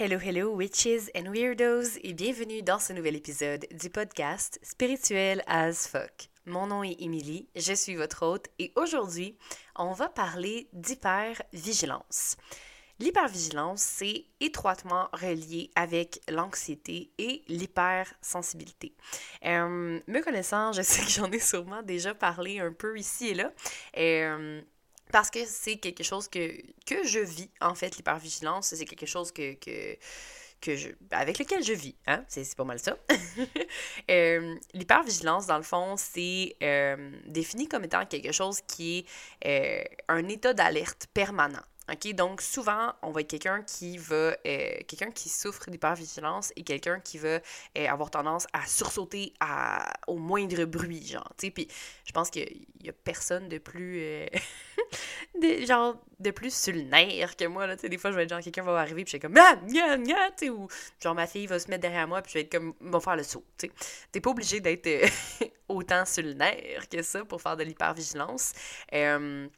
Hello, hello, witches and weirdos, et bienvenue dans ce nouvel épisode du podcast Spirituel as fuck. Mon nom est Emily, je suis votre hôte, et aujourd'hui, on va parler d'hypervigilance. L'hypervigilance, c'est étroitement relié avec l'anxiété et l'hypersensibilité. Euh, me connaissant, je sais que j'en ai sûrement déjà parlé un peu ici et là. Euh, parce que c'est quelque chose que, que je vis, en fait, l'hypervigilance. C'est quelque chose que, que, que je, avec lequel je vis. Hein? C'est pas mal ça. euh, L'hypervigilance, dans le fond, c'est euh, défini comme étant quelque chose qui est euh, un état d'alerte permanent. OK? Donc, souvent, on va être quelqu'un qui va. Euh, quelqu'un qui souffre d'hypervigilance et quelqu'un qui va euh, avoir tendance à sursauter à, au moindre bruit, genre. Tu sais, puis je pense qu'il y a personne de plus. Euh, de, genre, de plus sur le nerf que moi, là. Tu sais, des fois, je vais être genre, quelqu'un va arriver, puis je suis comme. Ah, gna, gna, tu sais, ou genre, ma fille va se mettre derrière moi, puis je vais être comme. va faire le saut, tu sais. T'es pas obligé d'être autant sur le nerf que ça pour faire de l'hypervigilance. Euh,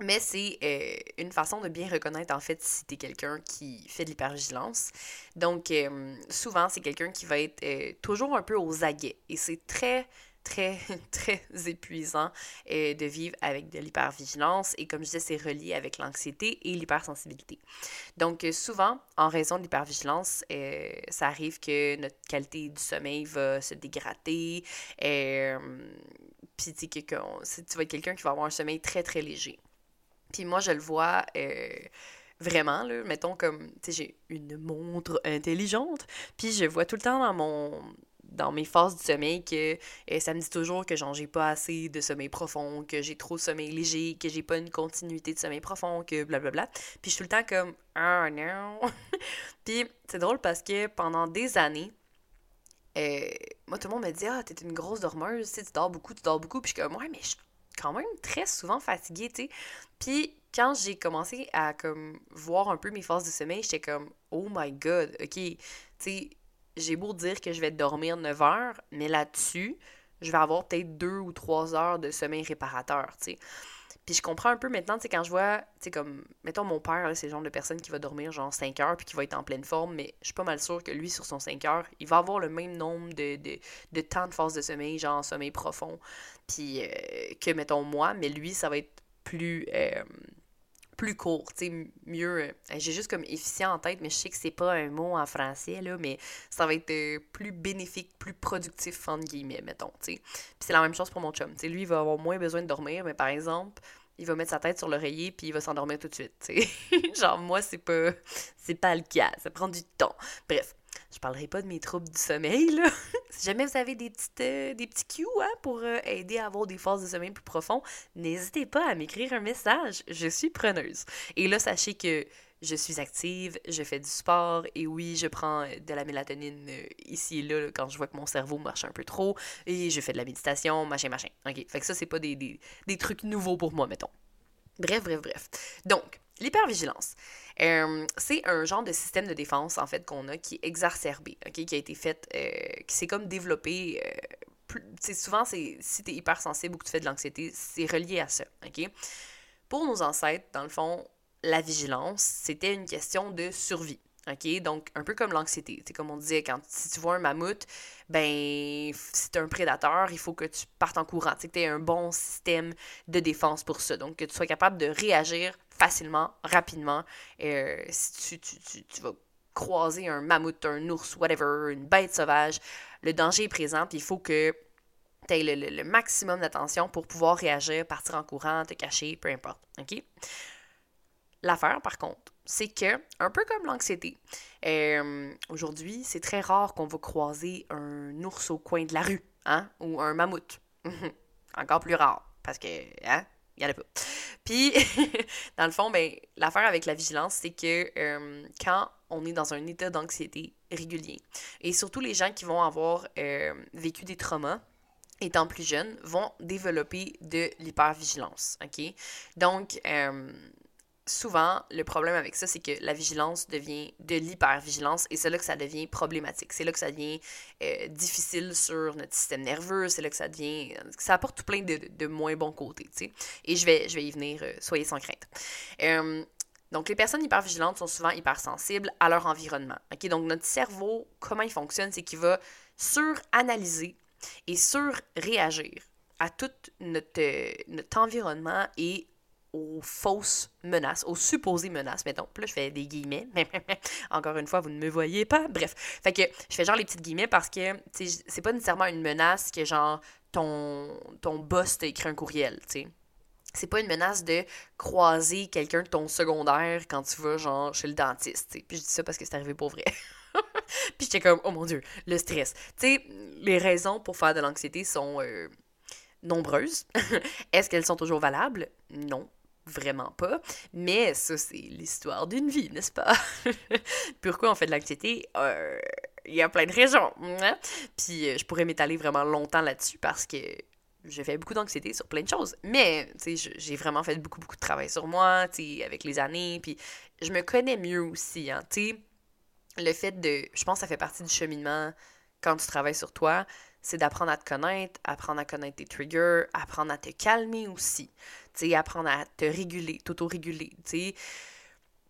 mais c'est euh, une façon de bien reconnaître, en fait, si t'es quelqu'un qui fait de l'hypervigilance. Donc, euh, souvent, c'est quelqu'un qui va être euh, toujours un peu aux aguets. Et c'est très, très, très épuisant de vivre avec de l'hypervigilance. Et comme je disais, c'est relié avec l'anxiété et l'hypersensibilité. Donc, souvent, en raison de l'hypervigilance, ça arrive que notre qualité du sommeil va se dégrader. Puis, tu vas être quelqu'un qui va avoir un sommeil très, très léger. Puis moi, je le vois euh, vraiment, là, mettons comme, tu sais, j'ai une montre intelligente, puis je vois tout le temps dans mon dans mes phases du sommeil que euh, ça me dit toujours que genre j'ai pas assez de sommeil profond, que j'ai trop de sommeil léger, que j'ai pas une continuité de sommeil profond, que blablabla. Puis je suis tout le temps comme ah oh, non. puis c'est drôle parce que pendant des années euh, moi tout le monde me dit ah t'es une grosse dormeuse, tu dors beaucoup, tu dors beaucoup, puis je suis comme ouais mais je quand même très souvent fatiguée, tu sais. Puis quand j'ai commencé à comme voir un peu mes phases de sommeil, j'étais comme oh my god, OK, tu sais, j'ai beau dire que je vais dormir 9 heures, mais là-dessus, je vais avoir peut-être 2 ou 3 heures de sommeil réparateur, tu sais. Puis je comprends un peu maintenant, tu sais, quand je vois, tu sais, comme, mettons mon père, c'est le genre de personne qui va dormir genre 5 heures puis qui va être en pleine forme, mais je suis pas mal sûre que lui, sur son 5 heures, il va avoir le même nombre de, de, temps de phase de sommeil, genre sommeil profond, puis euh, que, mettons, moi, mais lui, ça va être plus... Euh, plus court, tu sais, mieux. Euh, j'ai juste comme efficient en tête, mais je sais que c'est pas un mot en français, là, mais ça va être plus bénéfique, plus productif, entre guillemets, mettons, tu sais. Puis c'est la même chose pour mon chum, tu sais, lui, il va avoir moins besoin de dormir, mais par exemple, il va mettre sa tête sur l'oreiller puis il va s'endormir tout de suite, tu sais. Genre, moi, c'est pas, c'est pas le cas, ça prend du temps. Bref, je parlerai pas de mes troubles du sommeil, là. si jamais vous avez des, petites, euh, des petits cues hein, pour euh, aider à avoir des phases de sommeil plus profondes, n'hésitez pas à m'écrire un message. Je suis preneuse. Et là, sachez que je suis active, je fais du sport et oui, je prends euh, de la mélatonine ici et là, quand je vois que mon cerveau marche un peu trop et je fais de la méditation, machin, machin. OK. Fait que ça, c'est pas des, des, des trucs nouveaux pour moi, mettons. Bref, bref, bref. Donc, l'hypervigilance. C'est un genre de système de défense, en fait, qu'on a qui est exacerbé, qui a été fait, euh, qui s'est comme développé. Euh, souvent, si tu es hypersensible ou que tu fais de l'anxiété, c'est relié à ça? Pour nos ancêtres, dans le fond, la vigilance, c'était une question de survie. OK? Donc, un peu comme l'anxiété. C'est comme on disait, quand si tu vois un mammouth, ben, si tu un prédateur, il faut que tu partes en courant. Tu que tu un bon système de défense pour ça. Donc, que tu sois capable de réagir facilement, rapidement. Euh, si tu, tu, tu, vas croiser un mammouth, un ours, whatever, une bête sauvage, le danger est présent, puis il faut que tu aies le, le, maximum d'attention pour pouvoir réagir, partir en courant, te cacher, peu importe. OK? L'affaire, par contre, c'est que, un peu comme l'anxiété, euh, aujourd'hui, c'est très rare qu'on va croiser un ours au coin de la rue, hein, ou un mammouth. Encore plus rare, parce que, hein, il y en a pas. Puis, dans le fond, ben, l'affaire avec la vigilance, c'est que euh, quand on est dans un état d'anxiété régulier, et surtout les gens qui vont avoir euh, vécu des traumas, étant plus jeunes, vont développer de l'hypervigilance, OK? Donc, souvent, le problème avec ça, c'est que la vigilance devient de l'hypervigilance et c'est là que ça devient problématique. C'est là que ça devient euh, difficile sur notre système nerveux, c'est là que ça devient. Ça apporte tout plein de, moins bons côtés, tu sais. Et je vais, je vais y venir, euh, soyez sans crainte. Euh, Donc, les personnes hypervigilantes sont souvent hypersensibles à leur environnement. OK? Donc, notre cerveau, comment il fonctionne, c'est qu'il va suranalyser et surréagir à tout notre, notre environnement et aux fausses menaces, aux supposées menaces, mettons. Puis là, je fais des guillemets. Encore une fois, vous ne me voyez pas. Bref. Fait que je fais genre les petites guillemets parce que c'est pas nécessairement une menace que genre ton, ton boss t'a écrit un courriel, tu sais. C'est pas une menace de croiser quelqu'un de ton secondaire quand tu vas genre chez le dentiste, Puis je dis ça parce que c'est arrivé pour vrai. Puis j'étais comme, oh mon dieu, le stress. Tu sais, les raisons pour faire de l'anxiété sont euh, nombreuses. Est-ce qu'elles sont toujours valables? Non vraiment pas. Mais ça, c'est l'histoire d'une vie, n'est-ce pas? Pourquoi on fait de l'anxiété? Euh, il y a plein de raisons. Hein? Puis euh, je pourrais m'étaler vraiment longtemps là-dessus parce que j'ai fait beaucoup d'anxiété sur plein de choses. Mais, j'ai vraiment fait beaucoup, beaucoup de travail sur moi, avec les années. Puis je me connais mieux aussi, hein? Le fait de... Je pense que ça fait partie du cheminement quand tu travailles sur toi c'est d'apprendre à te connaître, apprendre à connaître tes triggers, apprendre à te calmer aussi, tu apprendre à te réguler, t'auto-réguler, tu.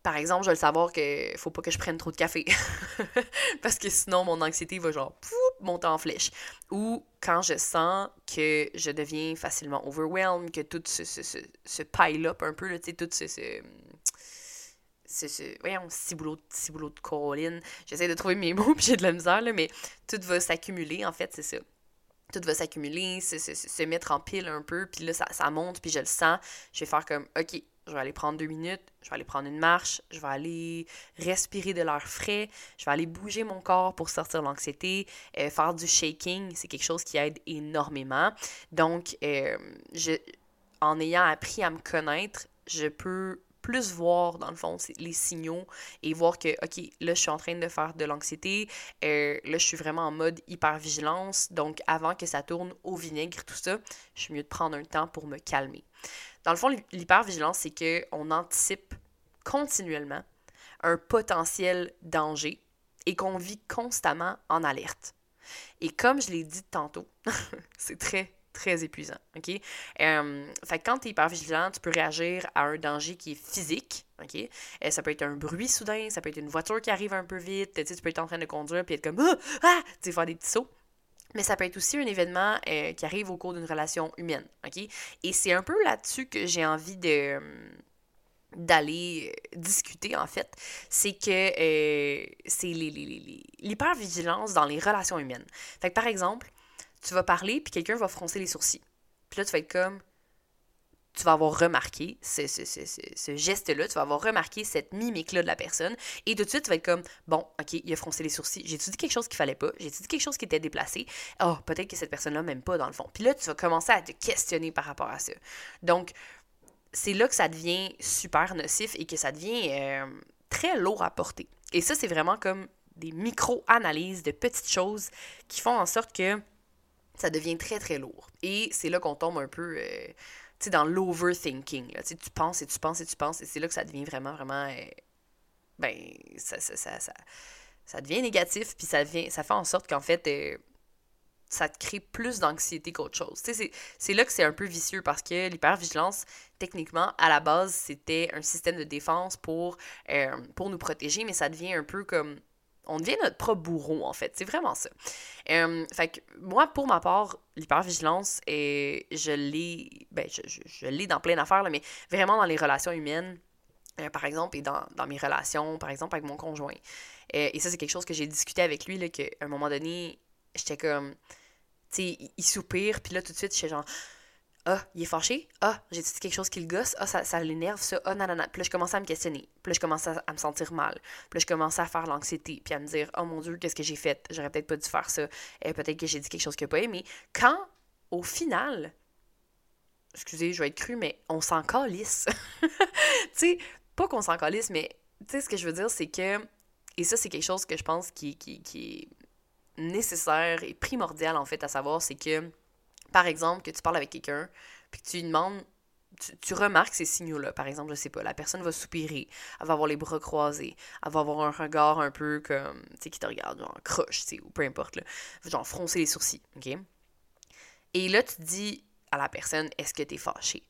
Par exemple, je veux le savoir que faut pas que je prenne trop de café. Parce que sinon, mon anxiété va genre pouf, monter en flèche. Ou quand je sens que je deviens facilement overwhelmed, que tout se, se, se, pile up un peu, sais, tout ce, ce, voyons, ciboulot, boulot de colline. J'essaie de trouver mes mots, puis j'ai de la misère, là, mais tout va s'accumuler, en fait, c'est ça. Tout va s'accumuler, se, se, mettre en pile un peu, puis là, ça, ça monte, puis je le sens. Je vais faire comme, OK, je vais aller prendre deux minutes, je vais aller prendre une marche, je vais aller respirer de l'air frais, je vais aller bouger mon corps pour sortir l'anxiété, euh, faire du shaking, c'est quelque chose qui aide énormément. Donc, euh, je, en ayant appris à me connaître, je peux plus voir, dans le fond, les signaux et voir que, OK, là, je suis en train de faire de l'anxiété, euh, là, je suis vraiment en mode hyper-vigilance, donc avant que ça tourne au vinaigre, tout ça, je suis mieux de prendre un temps pour me calmer. Dans le fond, l'hyper-vigilance, c'est qu'on anticipe continuellement un potentiel danger et qu'on vit constamment en alerte. Et comme je l'ai dit tantôt, c'est très très épuisant, OK? Euh, fait quand tu es hyper vigilant, tu peux réagir à un danger qui est physique, OK? Euh, ça peut être un bruit soudain, ça peut être une voiture qui arrive un peu vite, tu peux être en train de conduire puis être comme ah! ah! Tu faire des petits sauts. Mais ça peut être aussi un événement euh, qui arrive au cours d'une relation humaine, OK? Et c'est un peu là-dessus que j'ai envie de d'aller discuter en fait, c'est que c'est l'hypervigilance dans les relations humaines. Fait que par exemple, tu vas parler, puis quelqu'un va froncer les sourcils. Puis là, tu vas être comme. Tu vas avoir remarqué ce, ce, geste-là, tu vas avoir remarqué cette mimique-là de la personne, et tout de suite, tu vas être comme Bon, ok, il a froncé les sourcils. J'ai-tu dit quelque chose qu'il fallait pas? J'ai-tu dit quelque chose qui était déplacé? Oh, peut-être que cette personne-là m'aime pas, dans le fond. Puis là, tu vas commencer à te questionner par rapport à ça. Donc, c'est là que ça devient super nocif et que ça devient euh, très lourd à porter. Et ça, c'est vraiment comme des micro-analyses de petites choses qui font en sorte que ça devient très, très lourd. Et c'est là qu'on tombe un peu euh, dans l'overthinking. Tu penses et tu penses et tu penses, et c'est là que ça devient vraiment, vraiment. Euh, ben, ça, ça, ça, ça, devient négatif, puis ça, devient, ça fait en sorte qu'en fait, euh, ça te crée plus d'anxiété qu'autre chose. C'est là que c'est un peu vicieux parce que l'hypervigilance, techniquement, à la base, c'était un système de défense pour, pour nous protéger, mais ça devient un peu comme on devient notre propre bourreau, en fait. C'est vraiment ça. Fait que moi, pour ma part, l'hypervigilance, je l'ai ben, je, je, l'ai dans plein d'affaires, mais vraiment dans les relations humaines, euh, par exemple, et dans, mes relations, par exemple, avec mon conjoint. Euh, et ça, c'est quelque chose que j'ai discuté avec lui, là, qu'à un moment donné, j'étais comme, tu sais, il soupire, puis là, tout de suite, j'étais genre ah, il est fâché. Ah, j'ai dit quelque chose qui le gosse? Ah, ça, ça l'énerve, ça. Ah, non, non. Puis là, je commençais à me questionner. Puis là, je commençais à, me sentir mal. Puis là, je commençais à faire l'anxiété. Puis à me dire, oh mon Dieu, qu'est-ce que j'ai fait? J'aurais peut-être pas dû faire ça. Et peut-être que j'ai dit quelque chose n'a pas aimé. Quand, au final, excusez, je vais être cru, mais on s'en calisse. tu sais, pas qu'on s'en calisse, mais tu sais, ce que je veux dire, c'est que, et ça, c'est quelque chose que je pense qui, qui, qui est nécessaire et primordial, en fait, à savoir, c'est que par exemple, que tu parles avec quelqu'un, puis que tu lui demandes, tu, remarques ces signaux-là. Par exemple, je sais pas, la personne va soupirer, elle va avoir les bras croisés, elle va avoir un regard un peu comme, tu sais, qui te regarde, genre croche, tu sais, ou peu importe, là, genre froncer les sourcils, ok? Et là, tu dis à la personne, est-ce que tu es fâché?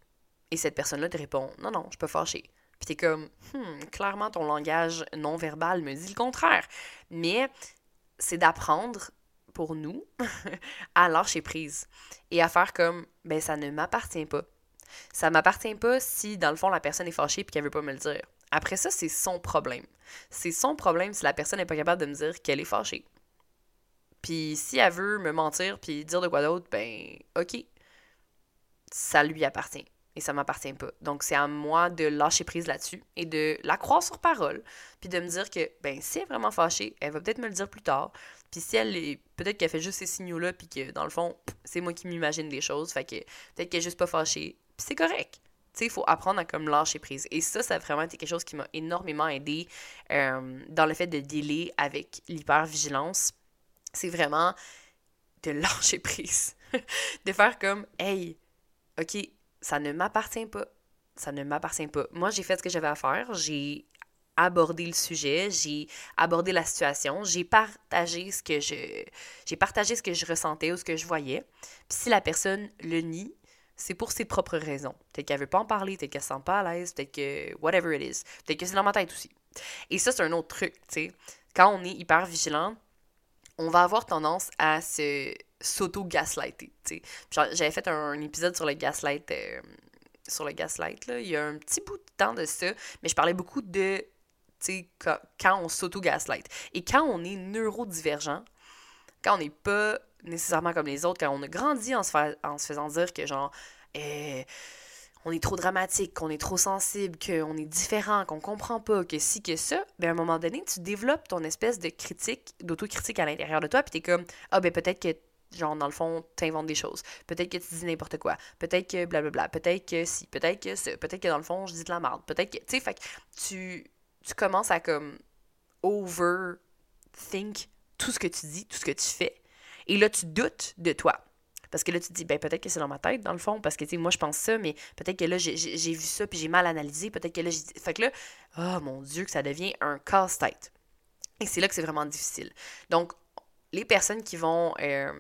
Et cette personne-là te répond, non, non, je suis pas fâché. Puis t'es comme, hmm, clairement, ton langage non-verbal me dit le contraire. Mais c'est d'apprendre pour nous à lâcher prise et à faire comme, ben ça ne m'appartient pas. Ça m'appartient pas si, dans le fond, la personne est fâchée et qu'elle veut pas me le dire. Après ça, c'est son problème. C'est son problème si la personne n'est pas capable de me dire qu'elle est fâchée. Puis si elle veut me mentir puis dire de quoi d'autre, ben ok, ça lui appartient et ça m'appartient pas. Donc c'est à moi de lâcher prise là-dessus et de la croire sur parole, puis de me dire que ben si elle est vraiment fâchée, elle va peut-être me le dire plus tard. Puis si elle est peut-être qu'elle fait juste ces signaux-là puis que dans le fond, c'est moi qui m'imagine des choses, fait que peut-être qu'elle est juste pas fâchée, puis c'est correct. Tu sais, il faut apprendre à comme lâcher prise. Et ça, ça a vraiment été quelque chose qui m'a énormément aidé euh, dans le fait de dealer avec l'hypervigilance. C'est vraiment de lâcher prise. de faire comme, hey, OK, ça ne m'appartient pas. Ça ne m'appartient pas. Moi, j'ai fait ce que j'avais à faire. J'ai abordé le sujet, j'ai abordé la situation, j'ai partagé ce que je j'ai partagé ce que je ressentais ou ce que je voyais. Puis si la personne le nie, c'est pour ses propres raisons. Peut-être qu'elle veut pas en parler, peut-être qu'elle se sent pas à l'aise, peut-être que whatever it is. Peut-être que c'est dans ma tête aussi. Et ça, c'est un autre truc, tu sais. Quand on est hyper vigilant, on va avoir tendance à se s'auto-gaslighter. J'avais fait un, épisode sur le gaslight. Euh, sur le gaslight, là. Il y a un petit bout de temps de ça, mais je parlais beaucoup de quand, on s'auto-gaslight. Et quand on est neurodivergent, quand on n'est pas nécessairement comme les autres, quand on a grandi en se, en se faisant dire que genre eh, on est trop dramatique, qu'on est trop sensible, qu'on est différent, qu'on comprend pas, que si, que ça, ben à un moment donné, tu développes ton espèce de critique, d'autocritique à l'intérieur de toi, puis t'es comme, ah ben peut-être que, genre, dans le fond, t'inventes des choses, peut-être que tu dis n'importe quoi, peut-être que blablabla, peut-être que si, peut-être que ça, peut-être que dans le fond, je dis de la merde, peut-être que, tu sais, fait que tu, tu commences à comme overthink tout ce que tu dis, tout ce que tu fais, et là, tu doutes de toi. Parce que là, tu te dis, ben peut-être que c'est dans ma tête, dans le fond, parce que, tu sais, moi, je pense ça, mais peut-être que là, j'ai vu ça, puis j'ai mal analysé, peut-être que là, j'ai... Fait que là, oh mon Dieu, que ça devient un casse-tête. Et c'est là que c'est vraiment difficile. Donc, les personnes qui vont euh,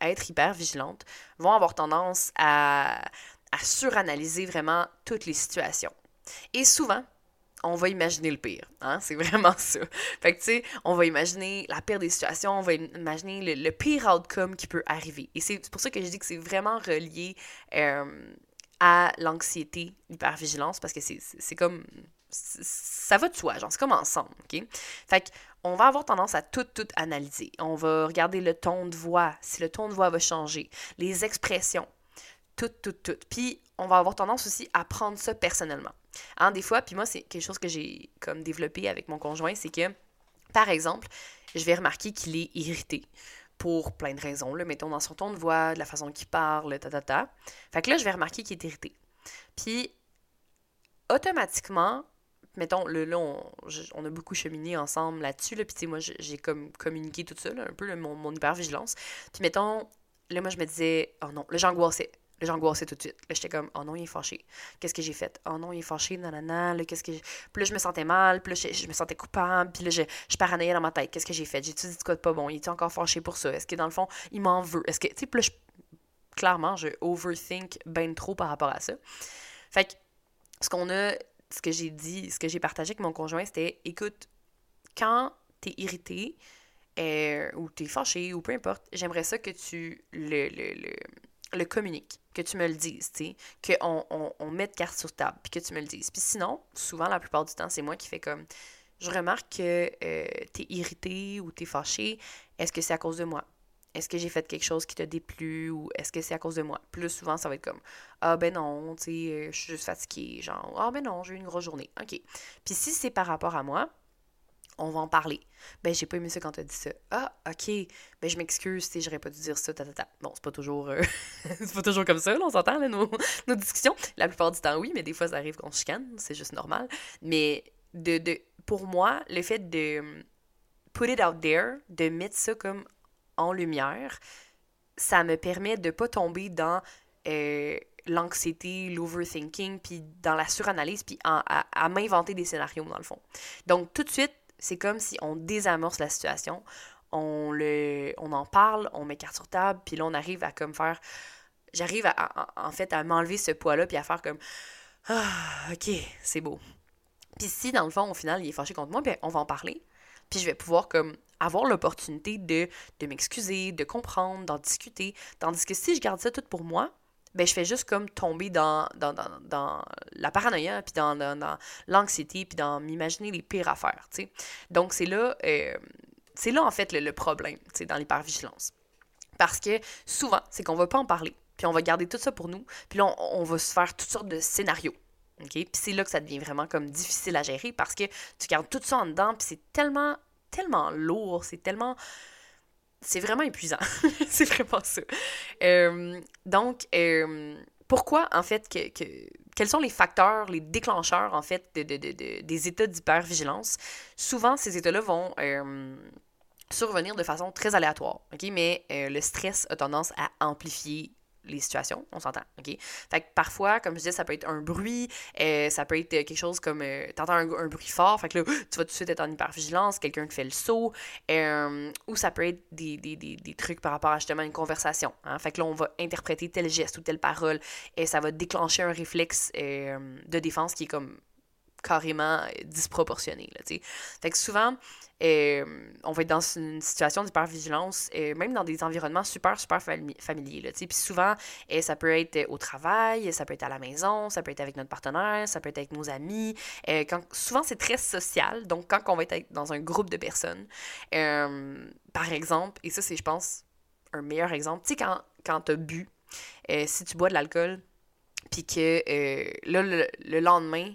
être hyper vigilantes vont avoir tendance à, à suranalyser vraiment toutes les situations. Et souvent, on va imaginer le pire. Hein? C'est vraiment ça. Fait que, tu sais, on va imaginer la pire des situations, on va imaginer le, pire outcome qui peut arriver. Et c'est pour ça que je dis que c'est vraiment relié euh, à l'anxiété, l'hypervigilance, parce que c'est comme. Ça va de soi, genre, c'est comme ensemble, OK? Fait on va avoir tendance à tout, tout analyser. On va regarder le ton de voix, si le ton de voix va changer, les expressions, tout, tout, tout. Puis, on va avoir tendance aussi à prendre ça personnellement. Hein, des fois, puis moi, c'est quelque chose que j'ai comme développé avec mon conjoint, c'est que, par exemple, je vais remarquer qu'il est irrité pour plein de raisons, mettons dans son ton de voix, de la façon qu'il parle, ta, ta, ta. Fait que là, je vais remarquer qu'il est irrité. Puis, automatiquement, mettons, le, là, on, a beaucoup cheminé ensemble là-dessus, là, puis tu sais, moi, j'ai comme communiqué tout ça, un peu mon, mon hypervigilance. Puis, mettons, là, moi, je me disais, oh non, là, j'angoissais. Là, j'angoissais tout de suite. Là, j'étais comme, oh non, il est fâché. Qu'est-ce que j'ai fait? Oh non, il est fâché, nanana. Là, qu'est-ce que Puis je me sentais mal. Puis là, je, me sentais coupable. Puis là, je, je dans ma tête. Qu'est-ce que j'ai fait? J'ai-tu dit quoi de pas bon? Il est encore fâché pour ça? Est-ce que dans le fond, il m'en veut? Est-ce que, tu sais, puis là, clairement, je overthink ben trop par rapport à ça. Fait que, ce qu'on a, ce que j'ai dit, ce que j'ai partagé avec mon conjoint, c'était, écoute, quand t'es irrité, euh, ou t'es fâché, ou peu importe, j'aimerais ça que tu le, le le communique, que tu me le dises, tu sais, qu'on on, on mette carte sur table, puis que tu me le dises. Puis sinon, souvent, la plupart du temps, c'est moi qui fais comme, je remarque que euh, t'es irrité ou t'es fâché, est-ce que c'est à cause de moi? Est-ce que j'ai fait quelque chose qui t'a déplu ou est-ce que c'est à cause de moi? Plus souvent, ça va être comme Ah ben non, tu sais, euh, je suis juste fatiguée. Genre, ah ben non, j'ai eu une grosse journée. OK. Puis si c'est par rapport à moi, on va en parler. Ben, j'ai pas aimé ça quand t'as dit ça. Ah, ok. Ben, je m'excuse, si j'aurais pas dû dire ça, ta, Bon, c'est pas toujours, euh, c'est pas toujours comme ça, on s'entend, là, nos, nos, discussions. La plupart du temps, oui, mais des fois, ça arrive qu'on se chicane, c'est juste normal. Mais, de, de, pour moi, le fait de put it out there, de mettre ça comme en lumière, ça me permet de pas tomber dans euh, l'anxiété, l'overthinking, puis dans la suranalyse, puis à m'inventer des scénarios, dans le fond. Donc, tout de suite, c'est comme si on désamorce la situation, on, le, on en parle, on met carte sur table, puis là, on arrive à comme faire... J'arrive à, en fait à m'enlever ce poids-là, puis à faire comme... Ah, ok, c'est beau. Puis si, dans le fond, au final, il est fâché contre moi, ben, on va en parler. Puis je vais pouvoir, comme, avoir l'opportunité de, de m'excuser, de comprendre, d'en discuter. Tandis que si je garde ça tout pour moi, ben je fais juste comme tomber dans, dans, dans, dans la paranoïa, puis dans, dans, l'anxiété, puis dans m'imaginer les pires affaires. Donc c'est là, euh, c'est là en fait le, problème, tu dans l'hypervigilance. Parce que souvent, c'est qu'on va pas en parler, puis on va garder tout ça pour nous, puis là, on, on va se faire toutes sortes de scénarios. Puis c'est là que ça devient vraiment comme difficile à gérer parce que tu gardes tout ça en dedans, puis c'est tellement, tellement lourd, c'est tellement c'est vraiment épuisant. c'est vraiment ça. Euh, donc, euh, pourquoi, en fait, que, quels sont les facteurs, les déclencheurs, en fait, de, des états d'hypervigilance? Souvent, ces états-là vont euh, survenir de façon très aléatoire, OK? Mais le stress a tendance à amplifier les situations, on s'entend, OK? Fait que parfois, comme je disais, ça peut être un bruit, euh, ça peut être quelque chose comme, euh, t'entends un, bruit fort, fait que là, tu vas tout de suite être en hypervigilance, quelqu'un te fait le saut, euh, ou ça peut être des, des, des, des, trucs par rapport à justement une conversation, hein? Fait que là, on va interpréter tel geste ou telle parole, et ça va déclencher un réflexe de défense qui est comme carrément disproportionné, là, tu sais. Fait que souvent, euh, on va être dans une situation d'hypervigilance, euh, même dans des environnements super, super familiers. Là, puis souvent, euh, ça peut être au travail, ça peut être à la maison, ça peut être avec notre partenaire, ça peut être avec nos amis. quand, souvent, c'est très social. Donc, quand on va être dans un groupe de personnes, par exemple, et ça, c'est, je pense, un meilleur exemple, tu sais, quand, quand tu as bu, si tu bois de l'alcool, puis que là, le lendemain,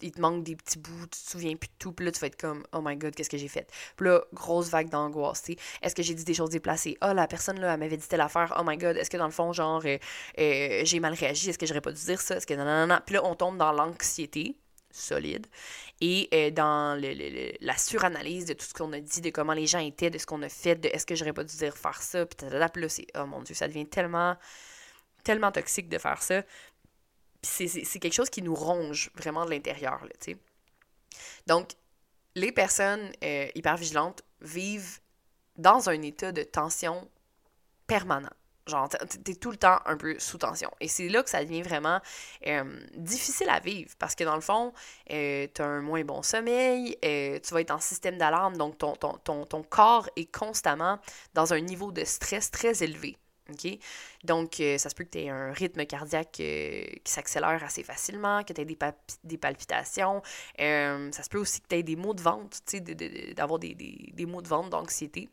il te manque des petits bouts, tu te souviens plus de tout, puis là, tu vas être comme, oh my god, qu'est-ce que j'ai fait? Puis là, grosse vague d'angoisse, tu Est-ce que j'ai dit des choses déplacées? Oh, la personne, là, elle m'avait dit telle affaire, oh my god, est-ce que dans le fond, genre, euh, euh, j'ai mal réagi? Est-ce que j'aurais pas dû dire ça? Est-ce que non. Puis là, on tombe dans l'anxiété solide et euh, dans le, la suranalyse de tout ce qu'on a dit, de comment les gens étaient, de ce qu'on a fait, de est-ce que j'aurais pas dû dire faire ça, puis là, c'est, oh mon dieu, ça devient tellement, tellement toxique de faire ça c'est quelque chose qui nous ronge vraiment de l'intérieur, tu sais. Donc, les personnes euh, hypervigilantes vivent dans un état de tension permanent. Genre, t'es tout le temps un peu sous tension. Et c'est là que ça devient vraiment euh, difficile à vivre parce que dans le fond, euh, t'as un moins bon sommeil, tu vas être en système d'alarme, donc ton corps est constamment dans un niveau de stress très élevé. OK? Donc, euh, ça se peut que tu aies un rythme cardiaque euh, qui s'accélère assez facilement, que tu aies des, palpitations. Euh, ça se peut aussi que tu aies des maux de ventre, tu sais, d'avoir des, des, maux de ventre, d'anxiété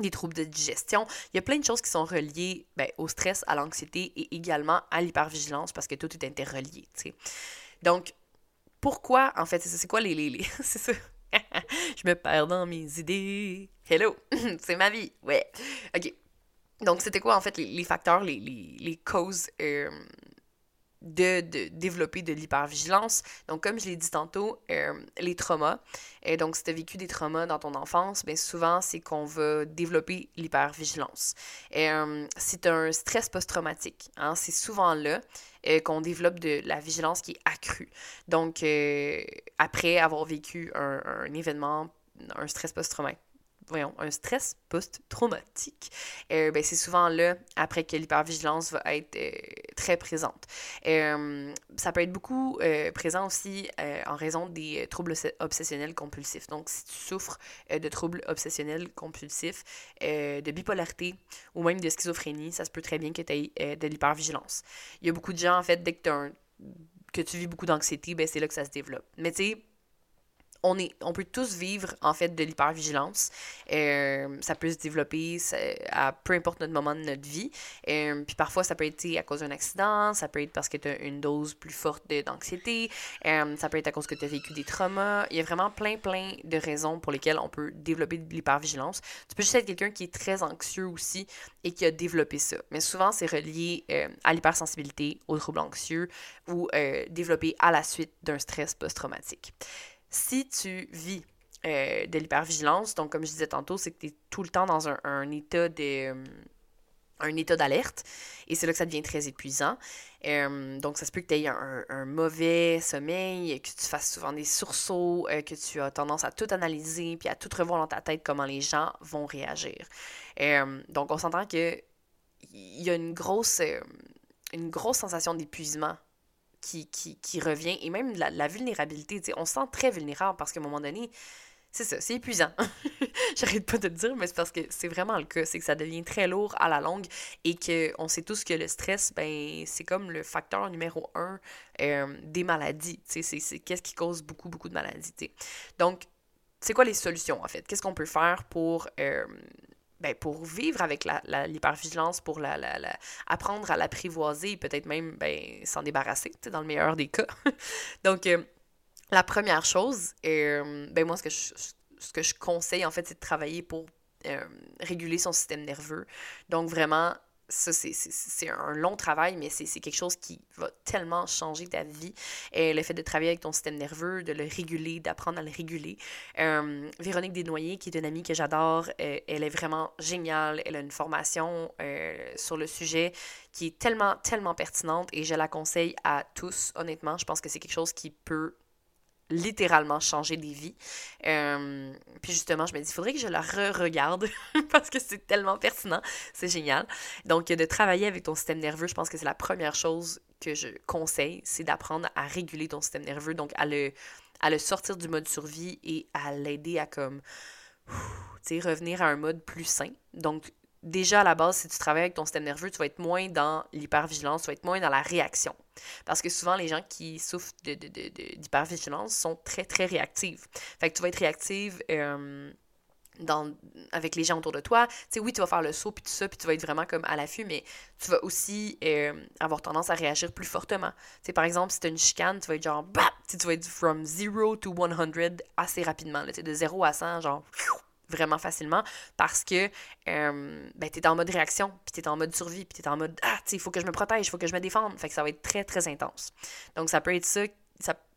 des troubles de digestion. Il y a plein de choses qui sont reliées ben, au stress, à l'anxiété et également à l'hypervigilance parce que tout est interrelié. sais. Donc, pourquoi, en fait, c'est quoi les... les, les c'est ça. Je me perds dans mes idées. Hello, c'est ma vie. Ouais. OK. Donc, c'était quoi, en fait, les, facteurs, les, les, causes euh, de, de, développer de l'hypervigilance? Donc, comme je l'ai dit tantôt, euh, les traumas. Et donc, si tu as vécu des traumas dans ton enfance, bien souvent, c'est qu'on va développer l'hypervigilance. Euh, c'est un stress post-traumatique. Hein, c'est souvent là qu'on développe de la vigilance qui est accrue. Donc, après avoir vécu un événement, un stress post-traumatique, voyons, un stress post-traumatique, euh, ben, c'est souvent là, après que l'hypervigilance va être euh, très présente. Euh, ça peut être beaucoup présent aussi en raison des troubles obsessionnels compulsifs. Donc, si tu souffres de troubles obsessionnels compulsifs, de bipolarité ou même de schizophrénie, ça se peut très bien que tu aies de l'hypervigilance. Il y a beaucoup de gens, en fait, dès que, que tu vis beaucoup d'anxiété, ben, c'est là que ça se développe. Mais tu sais, on, peut tous vivre en fait de l'hypervigilance. Euh, ça peut se développer à peu importe notre moment de notre vie. Euh, puis parfois, ça peut être à cause d'un accident, ça peut être parce que tu as une dose plus forte d'anxiété, euh, ça peut être à cause que tu as vécu des traumas. Il y a vraiment plein, plein de raisons pour lesquelles on peut développer de l'hypervigilance. Tu peux juste être quelqu'un qui est très anxieux aussi et qui a développé ça. Mais souvent, c'est relié à l'hypersensibilité, aux troubles anxieux ou développé à la suite d'un stress post-traumatique. Si tu vis euh, de l'hypervigilance, donc comme je disais tantôt, c'est que tu es tout le temps dans un, état euh, état d'alerte et c'est là que ça devient très épuisant. Euh, donc, ça se peut que tu aies un, mauvais sommeil, que tu fasses souvent des sursauts, que tu as tendance à tout analyser puis à tout revoir dans ta tête comment les gens vont réagir. donc, on s'entend que il y a une grosse, une grosse sensation d'épuisement qui, revient et même la, la vulnérabilité. On se sent très vulnérable parce qu'à un moment donné, c'est ça, c'est épuisant. J'arrête pas de te dire, mais c'est parce que c'est vraiment le cas. C'est que ça devient très lourd à la longue et qu'on sait tous que le stress, ben, c'est comme le facteur numéro un euh, des maladies. C'est qu'est-ce qui cause beaucoup, beaucoup de maladies. Donc, c'est quoi les solutions, en fait? Qu'est-ce qu'on peut faire pour. Euh, ben, pour vivre avec l'hypervigilance, pour la, la, apprendre à l'apprivoiser et peut-être même ben, s'en débarrasser, dans le meilleur des cas. Donc, euh, la première chose, euh, ben moi, ce que, je, ce que je conseille, en fait, c'est de travailler pour euh, réguler son système nerveux. Donc, vraiment, ça, c'est un long travail, mais c'est quelque chose qui va tellement changer ta vie. Et le fait de travailler avec ton système nerveux, de le réguler, d'apprendre à le réguler. Euh, Véronique Desnoyers, qui est une amie que j'adore, elle est vraiment géniale. Elle a une formation sur le sujet qui est tellement, tellement pertinente et je la conseille à tous, honnêtement. Je pense que c'est quelque chose qui peut littéralement changer des vies. Euh, puis justement, je me dis, il faudrait que je la re-regarde parce que c'est tellement pertinent. C'est génial. Donc, de travailler avec ton système nerveux, je pense que c'est la première chose que je conseille, c'est d'apprendre à réguler ton système nerveux, donc à le, à le sortir du mode survie et à l'aider à comme, tu sais, revenir à un mode plus sain. Donc, déjà à la base, si tu travailles avec ton système nerveux, tu vas être moins dans l'hypervigilance, tu vas être moins dans la réaction. Parce que souvent, les gens qui souffrent d'hypervigilance de, de, sont très, très réactifs. Fait que tu vas être réactive euh, dans, avec les gens autour de toi. Tu sais, oui, tu vas faire le saut, puis tout ça, puis tu vas être vraiment comme à l'affût, mais tu vas aussi euh, avoir tendance à réagir plus fortement. Tu sais, par exemple, si tu as une chicane, tu vas être genre, bah! Tu vas être from 0 to 100 assez rapidement. Là, de 0 à 100, genre, vraiment facilement parce que euh, ben, tu es en mode réaction, puis tu es en mode survie, puis tu es en mode Ah, il faut que je me protège, il faut que je me défende. Fait que ça va être très, très intense. Donc, ça peut être ça,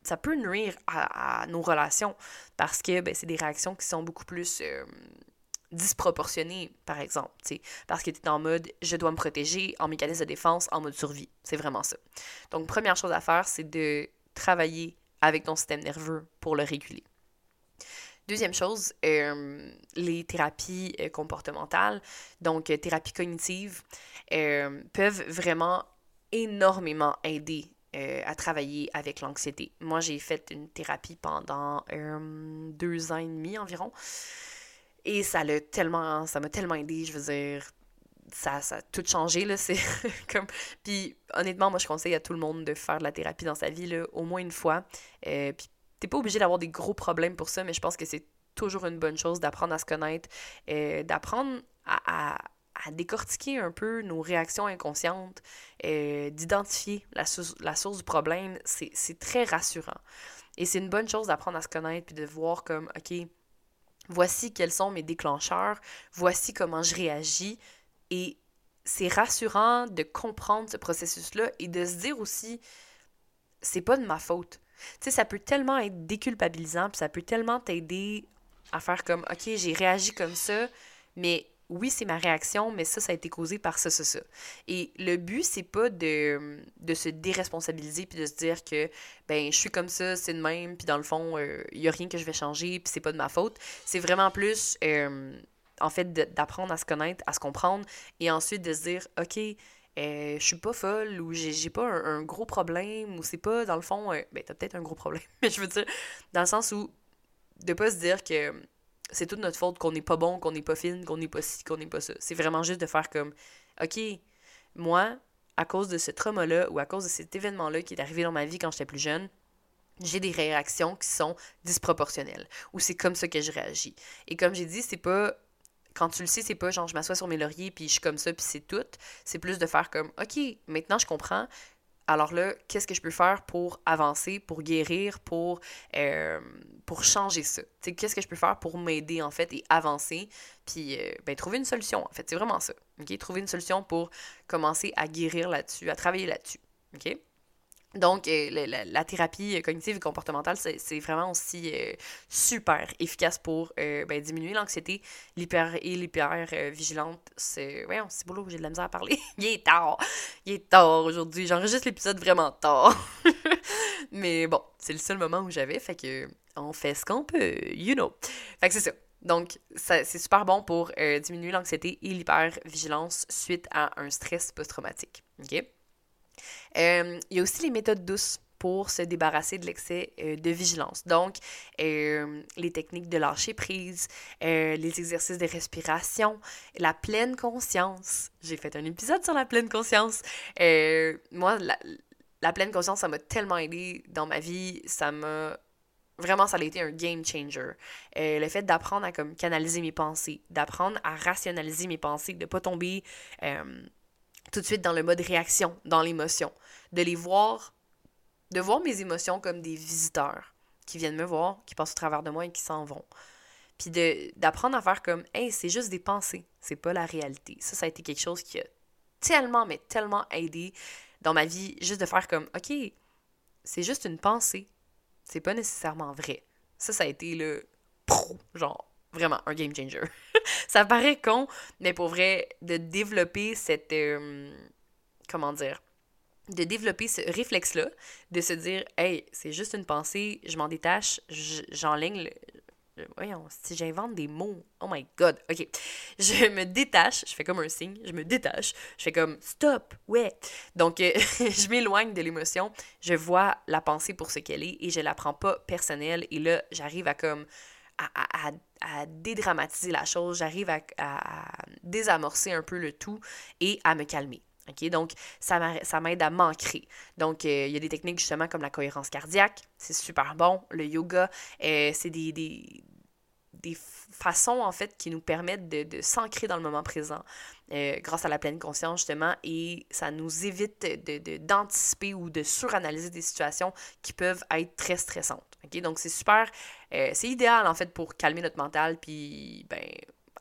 ça, peut nuire à, nos relations parce que ben, c'est des réactions qui sont beaucoup plus euh, disproportionnées, par exemple. Parce que tu es en mode je dois me protéger, en mécanisme de défense, en mode survie. C'est vraiment ça. Donc, première chose à faire, c'est de travailler avec ton système nerveux pour le réguler. Deuxième chose, euh, les thérapies euh, comportementales, donc euh, thérapies cognitives, peuvent vraiment énormément aider à travailler avec l'anxiété. Moi, j'ai fait une thérapie pendant deux ans et demi environ. Et ça l'a tellement, ça m'a tellement aidé, je veux dire, ça, ça a tout changé, là, c'est comme... Puis honnêtement, moi, je conseille à tout le monde de faire de la thérapie dans sa vie, au moins une fois. T'es pas obligé d'avoir des gros problèmes pour ça, mais je pense que c'est toujours une bonne chose d'apprendre à se connaître, euh, d'apprendre à, décortiquer un peu nos réactions inconscientes, euh, d'identifier la, la, source du problème, c'est très rassurant. Et c'est une bonne chose d'apprendre à se connaître puis de voir comme, OK, voici quels sont mes déclencheurs, voici comment je réagis. Et c'est rassurant de comprendre ce processus-là et de se dire aussi, c'est pas de ma faute. Tu sais, ça peut tellement être déculpabilisant, puis ça peut tellement t'aider à faire comme, OK, j'ai réagi comme ça, mais oui, c'est ma réaction, mais ça, ça a été causé par ça, ça, ça. Et le but, c'est pas de, de se déresponsabiliser puis de se dire que, ben, je suis comme ça, c'est de même, puis dans le fond, il euh, y a rien que je vais changer, puis c'est pas de ma faute. C'est vraiment plus, euh, en fait, d'apprendre à se connaître, à se comprendre, et ensuite de se dire, OK, euh, je suis pas folle ou j'ai pas un, gros problème ou c'est pas dans le fond euh, ben t'as peut-être un gros problème mais je veux dire dans le sens où de pas se dire que c'est toute notre faute qu'on n'est pas bon qu'on n'est pas fine qu'on n'est pas ci qu'on n'est pas ça. C'est vraiment juste de faire comme ok moi à cause de ce trauma là ou à cause de cet événement là qui est arrivé dans ma vie quand j'étais plus jeune j'ai des réactions qui sont disproportionnelles ou c'est comme ça que je réagis. Et comme j'ai dit c'est pas quand tu le sais, c'est pas genre je m'assois sur mes lauriers puis je suis comme ça puis c'est tout. C'est plus de faire comme OK, maintenant je comprends. Alors là, qu'est-ce que je peux faire pour avancer, pour guérir, pour, euh, pour changer ça? Qu'est-ce que je peux faire pour m'aider en fait et avancer, puis euh, ben, trouver une solution en fait. C'est vraiment ça. OK? Trouver une solution pour commencer à guérir là-dessus, à travailler là-dessus. OK? Donc, euh, la, thérapie cognitive et comportementale, c'est vraiment aussi euh, super efficace pour euh, ben, diminuer l'anxiété, l'hyper et l'hyper-vigilante. c'est... Ouais, c'est beau, j'ai de la misère à parler. Il est tard! Il est tard aujourd'hui. J'enregistre l'épisode vraiment tard. Mais bon, c'est le seul moment où j'avais, fait que on fait ce qu'on peut, you know. Fait que c'est ça. Donc, c'est super bon pour diminuer l'anxiété et l'hyper-vigilance suite à un stress post-traumatique. OK? Euh, il y a aussi les méthodes douces pour se débarrasser de l'excès euh, de vigilance. Donc, euh, les techniques de lâcher prise, les exercices de respiration, la pleine conscience. J'ai fait un épisode sur la pleine conscience. moi, la, pleine conscience, ça m'a tellement aidé dans ma vie. Ça m'a vraiment, ça a été un game changer. le fait d'apprendre à comme, canaliser mes pensées, d'apprendre à rationaliser mes pensées, de ne pas tomber tout de suite dans le mode réaction, dans l'émotion. De les voir, de voir mes émotions comme des visiteurs qui viennent me voir, qui passent au travers de moi et qui s'en vont. Puis d'apprendre à faire comme, hey, c'est juste des pensées, c'est pas la réalité. Ça, ça a été quelque chose qui a tellement, mais tellement aidé dans ma vie, juste de faire comme, ok, c'est juste une pensée, c'est pas nécessairement vrai. Ça, ça a été le pro, genre, vraiment un game changer. ça paraît con, mais pour vrai, de développer cette. Euh, comment dire de développer ce réflexe-là, de se dire, hey, c'est juste une pensée, je m'en détache, j'enligne le, Voyons, si j'invente des mots, oh my god, ok. Je me détache, je fais comme un signe, je me détache, je fais comme stop, ouais. Donc, euh, je m'éloigne de l'émotion, je vois la pensée pour ce qu'elle est et je la prends pas personnelle. Et là, j'arrive à comme à, dédramatiser la chose, j'arrive à, désamorcer un peu le tout et à me calmer. Donc, ça m'aide à m'ancrer. Donc, euh, il y a des techniques justement comme la cohérence cardiaque, c'est super bon. Le yoga, euh, c'est des, des, façons en fait qui nous permettent de, de s'ancrer dans le moment présent euh, grâce à la pleine conscience justement et ça nous évite d'anticiper de, ou de suranalyser des situations qui peuvent être très stressantes. OK? Donc, c'est super, c'est idéal en fait pour calmer notre mental puis ben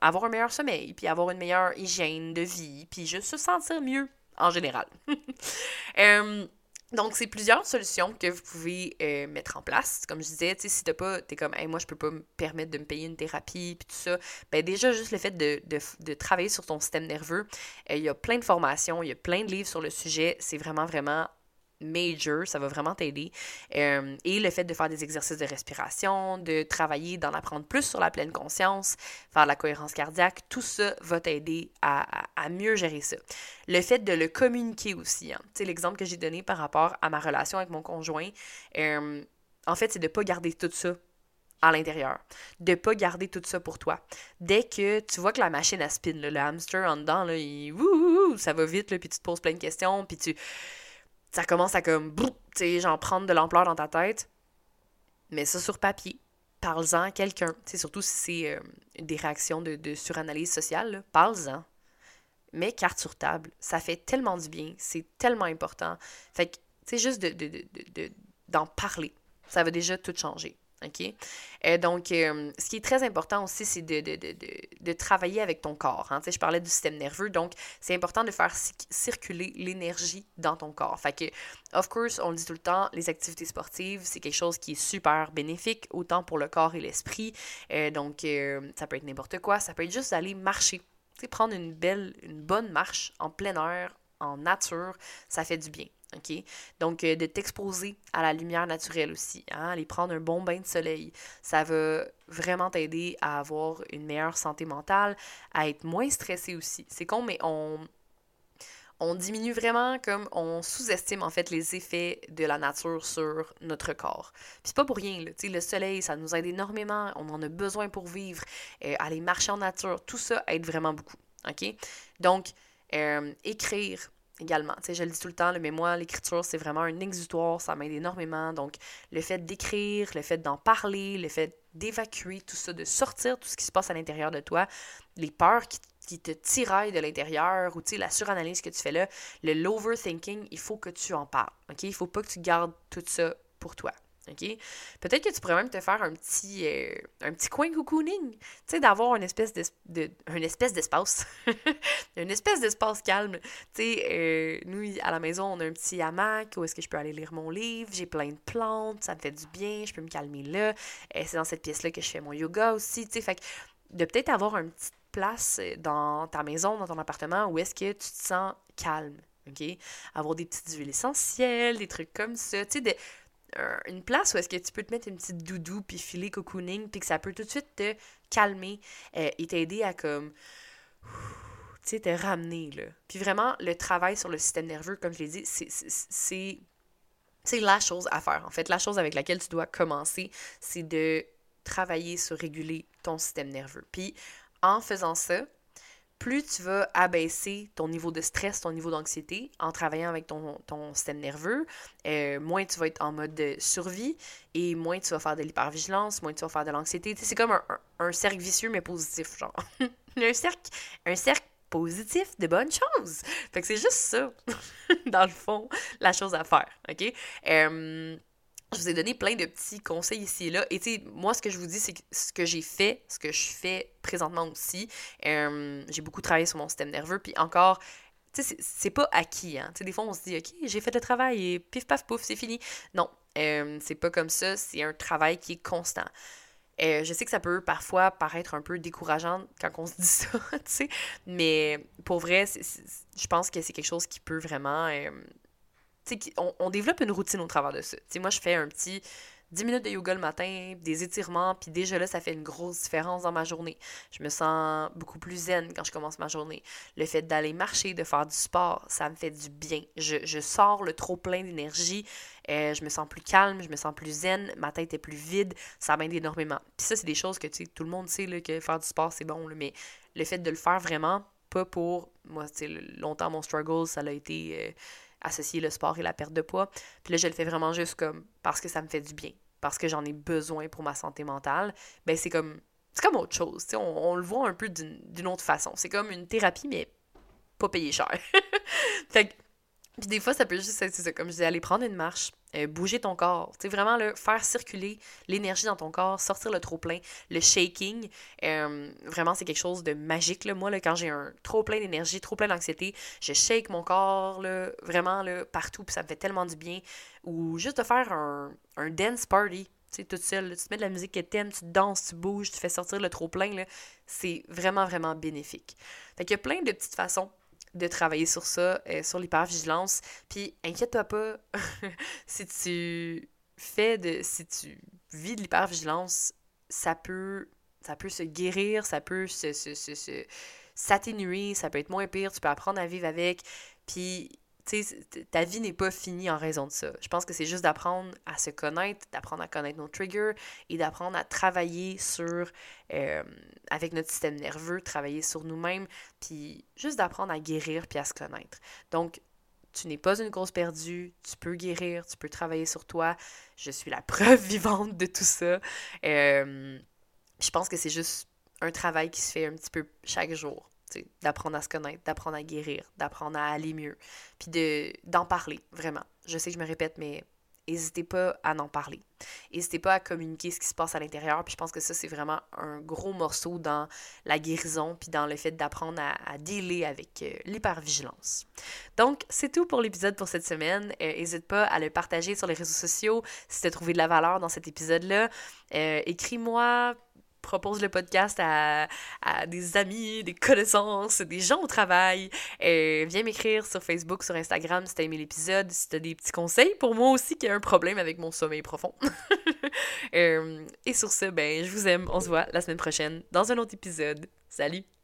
avoir un meilleur sommeil, puis avoir une meilleure hygiène de vie, puis juste se sentir mieux en général. Euh, donc, c'est plusieurs solutions que vous pouvez euh, mettre en place. Comme je disais, si t'as pas, t'es comme, hey, moi, je peux pas me permettre de me payer une thérapie, puis tout ça, ben déjà, juste le fait de, de, de travailler sur ton système nerveux, euh, il y a plein de formations, il y a plein de livres sur le sujet. C'est vraiment, vraiment major, ça va vraiment t'aider. Euh, et le fait de faire des exercices de respiration, de travailler, d'en apprendre plus sur la pleine conscience, faire la cohérence cardiaque, tout ça va t'aider à, à, mieux gérer ça. Le fait de le communiquer aussi, hein. tu sais, l'exemple que j'ai donné par rapport à ma relation avec mon conjoint, euh, en fait, c'est de ne pas garder tout ça à l'intérieur. De pas garder tout ça pour toi. Dès que tu vois que la machine a spin, le hamster en dedans, là, il, ça va vite, puis tu te poses plein de questions, puis tu ça commence à comme, tu sais, genre prendre de l'ampleur dans ta tête. Mets ça sur papier. Parle-en à quelqu'un. C'est surtout si c'est euh, des réactions de, suranalyse sociale, parle-en. Mets carte sur table. Ça fait tellement du bien. C'est tellement important. Fait que, tu juste d'en de, de, parler. Ça va déjà tout changer. Euh, donc, euh, ce qui est très important aussi, c'est de, travailler avec ton corps. Hein? Je parlais du système nerveux, donc c'est important de faire circuler l'énergie dans ton corps. Fait que, of course, on le dit tout le temps, les activités sportives, c'est quelque chose qui est super bénéfique, autant pour le corps et l'esprit. Euh, donc, ça peut être n'importe quoi, ça peut être juste d'aller marcher. prendre une belle, une bonne marche en plein air, en nature, ça fait du bien. Donc, euh, de t'exposer à la lumière naturelle aussi, hein? aller prendre un bon bain de soleil, ça va vraiment t'aider à avoir une meilleure santé mentale, à être moins stressé aussi. C'est con, mais on, diminue vraiment comme on sous-estime en fait les effets de la nature sur notre corps. Puis c'est pas pour rien, là. le soleil, ça nous aide énormément, on en a besoin pour vivre, euh, aller marcher en nature, tout ça aide vraiment beaucoup. Donc, euh, écrire, également. Tu je le dis tout le temps, le mémoire, l'écriture, c'est vraiment un exutoire, ça m'aide énormément. Donc, le fait d'écrire, le fait d'en parler, le fait d'évacuer tout ça, de sortir tout ce qui se passe à l'intérieur de toi, les peurs qui, te tiraillent de l'intérieur ou, la suranalyse que tu fais là, le l'overthinking, il faut que tu en parles, OK? Il faut pas que tu gardes tout ça pour toi. OK? Peut-être que tu pourrais même te faire un petit, euh, un petit coin cocooning. Tu sais, d'avoir une espèce d'espace. une espèce d'espace calme. Tu sais, euh, nous, à la maison, on a un petit hamac où est-ce que je peux aller lire mon livre. J'ai plein de plantes, ça me fait du bien, je peux me calmer là. euh, c'est dans cette pièce-là que je fais mon yoga aussi. Tu sais, fait que de peut-être avoir une petite place dans ta maison, dans ton appartement, où est-ce que tu te sens calme. OK? Avoir des petites huiles essentielles, des trucs comme ça. Tu sais, une place où est-ce que tu peux te mettre une petite doudou puis filer cocooning puis que ça peut tout de suite te calmer euh, et t'aider à comme tu sais, te ramener, là. Puis vraiment, le travail sur le système nerveux, comme je l'ai dit, c'est c'est la chose à faire. En fait, la chose avec laquelle tu dois commencer, c'est de travailler sur réguler ton système nerveux. Puis en faisant ça, plus tu vas abaisser ton niveau de stress, ton niveau d'anxiété en travaillant avec ton, ton système nerveux, euh, moins tu vas être en mode de survie et moins tu vas faire de l'hypervigilance, moins tu vas faire de l'anxiété. C'est comme un, cercle vicieux mais positif, genre. un cercle, un cercle positif de bonnes choses. Fait que c'est juste ça, dans le fond, la chose à faire, OK? Je vous ai donné plein de petits conseils ici et là. Et tu sais, moi, ce que je vous dis, c'est ce que j'ai fait, ce que je fais présentement aussi. Euh, j'ai beaucoup travaillé sur mon système nerveux. Puis encore, tu sais, c'est pas acquis. Hein? Des fois, on se dit, OK, j'ai fait le travail et pif paf pouf, c'est fini. Non, euh, c'est pas comme ça. C'est un travail qui est constant. Euh, je sais que ça peut parfois paraître un peu décourageant quand on se dit ça, mais pour vrai, je pense que c'est quelque chose qui peut vraiment on, développe une routine au travers de ça. moi, je fais un petit 10 minutes de yoga le matin, des étirements, puis déjà là, ça fait une grosse différence dans ma journée. Je me sens beaucoup plus zen quand je commence ma journée. Le fait d'aller marcher, de faire du sport, ça me fait du bien. Je, sors le trop plein d'énergie, euh, je me sens plus calme, je me sens plus zen, ma tête est plus vide, ça m'aide énormément. Puis ça, c'est des choses que tout le monde sait que faire du sport, c'est bon, mais le fait de le faire vraiment, pas pour. Moi, longtemps, mon struggle, ça a été. Euh, associer le sport et la perte de poids. Puis là, je le fais vraiment juste comme parce que ça me fait du bien, parce que j'en ai besoin pour ma santé mentale. Ben, c'est comme c'est comme autre chose. On, on le voit un peu d'une autre façon. C'est comme une thérapie, mais pas payé cher. fait que puis des fois, ça peut juste être, comme je disais, aller prendre une marche, euh, bouger ton corps. Tu vraiment, le faire circuler l'énergie dans ton corps, sortir le trop-plein, le shaking. Euh, vraiment, c'est quelque chose de magique. Là. Moi, là, quand j'ai un trop-plein d'énergie, trop plein d'anxiété, je shake mon corps, là, vraiment, là, partout, puis ça me fait tellement du bien. Ou juste de faire un, un dance party. Tu sais, toute seule, tu te mets de la musique que t'aimes, tu danses, tu bouges, tu fais sortir le trop-plein, c'est vraiment, vraiment bénéfique. Fait qu'il y a plein de petites façons de travailler sur ça, euh, sur l'hypervigilance. Puis inquiète-toi pas, si tu fais de. si tu vis de l'hypervigilance, ça peut. ça peut se guérir, ça peut se, se, se s'atténuer, ça peut être moins pire, tu peux apprendre à vivre avec. Puis ta vie n'est pas finie en raison de ça. Je pense que c'est juste d'apprendre à se connaître, d'apprendre à connaître nos triggers et d'apprendre à travailler sur, euh, avec notre système nerveux, travailler sur nous-mêmes, puis juste d'apprendre à guérir puis à se connaître. Donc, tu n'es pas une cause perdue, tu peux guérir, tu peux travailler sur toi. Je suis la preuve vivante de tout ça. Euh, je pense que c'est juste un travail qui se fait un petit peu chaque jour d'apprendre à se connaître, d'apprendre à guérir, d'apprendre à aller mieux, puis de d'en parler, vraiment. Je sais que je me répète, mais n'hésitez pas à en parler. N'hésitez pas à communiquer ce qui se passe à l'intérieur, puis je pense que ça, c'est vraiment un gros morceau dans la guérison, puis dans le fait d'apprendre à, à dealer avec euh, l'hypervigilance. Donc, c'est tout pour l'épisode pour cette semaine. N'hésite euh, pas à le partager sur les réseaux sociaux si tu as trouvé de la valeur dans cet épisode-là. Euh, écris-moi propose le podcast à, des amis, des connaissances, des gens au travail. Euh, viens m'écrire sur Facebook, sur Instagram si t'as aimé l'épisode, si t'as des petits conseils pour moi aussi qui a un problème avec mon sommeil profond. Euh, et sur ce, ben, je vous aime. On se voit la semaine prochaine dans un autre épisode. Salut!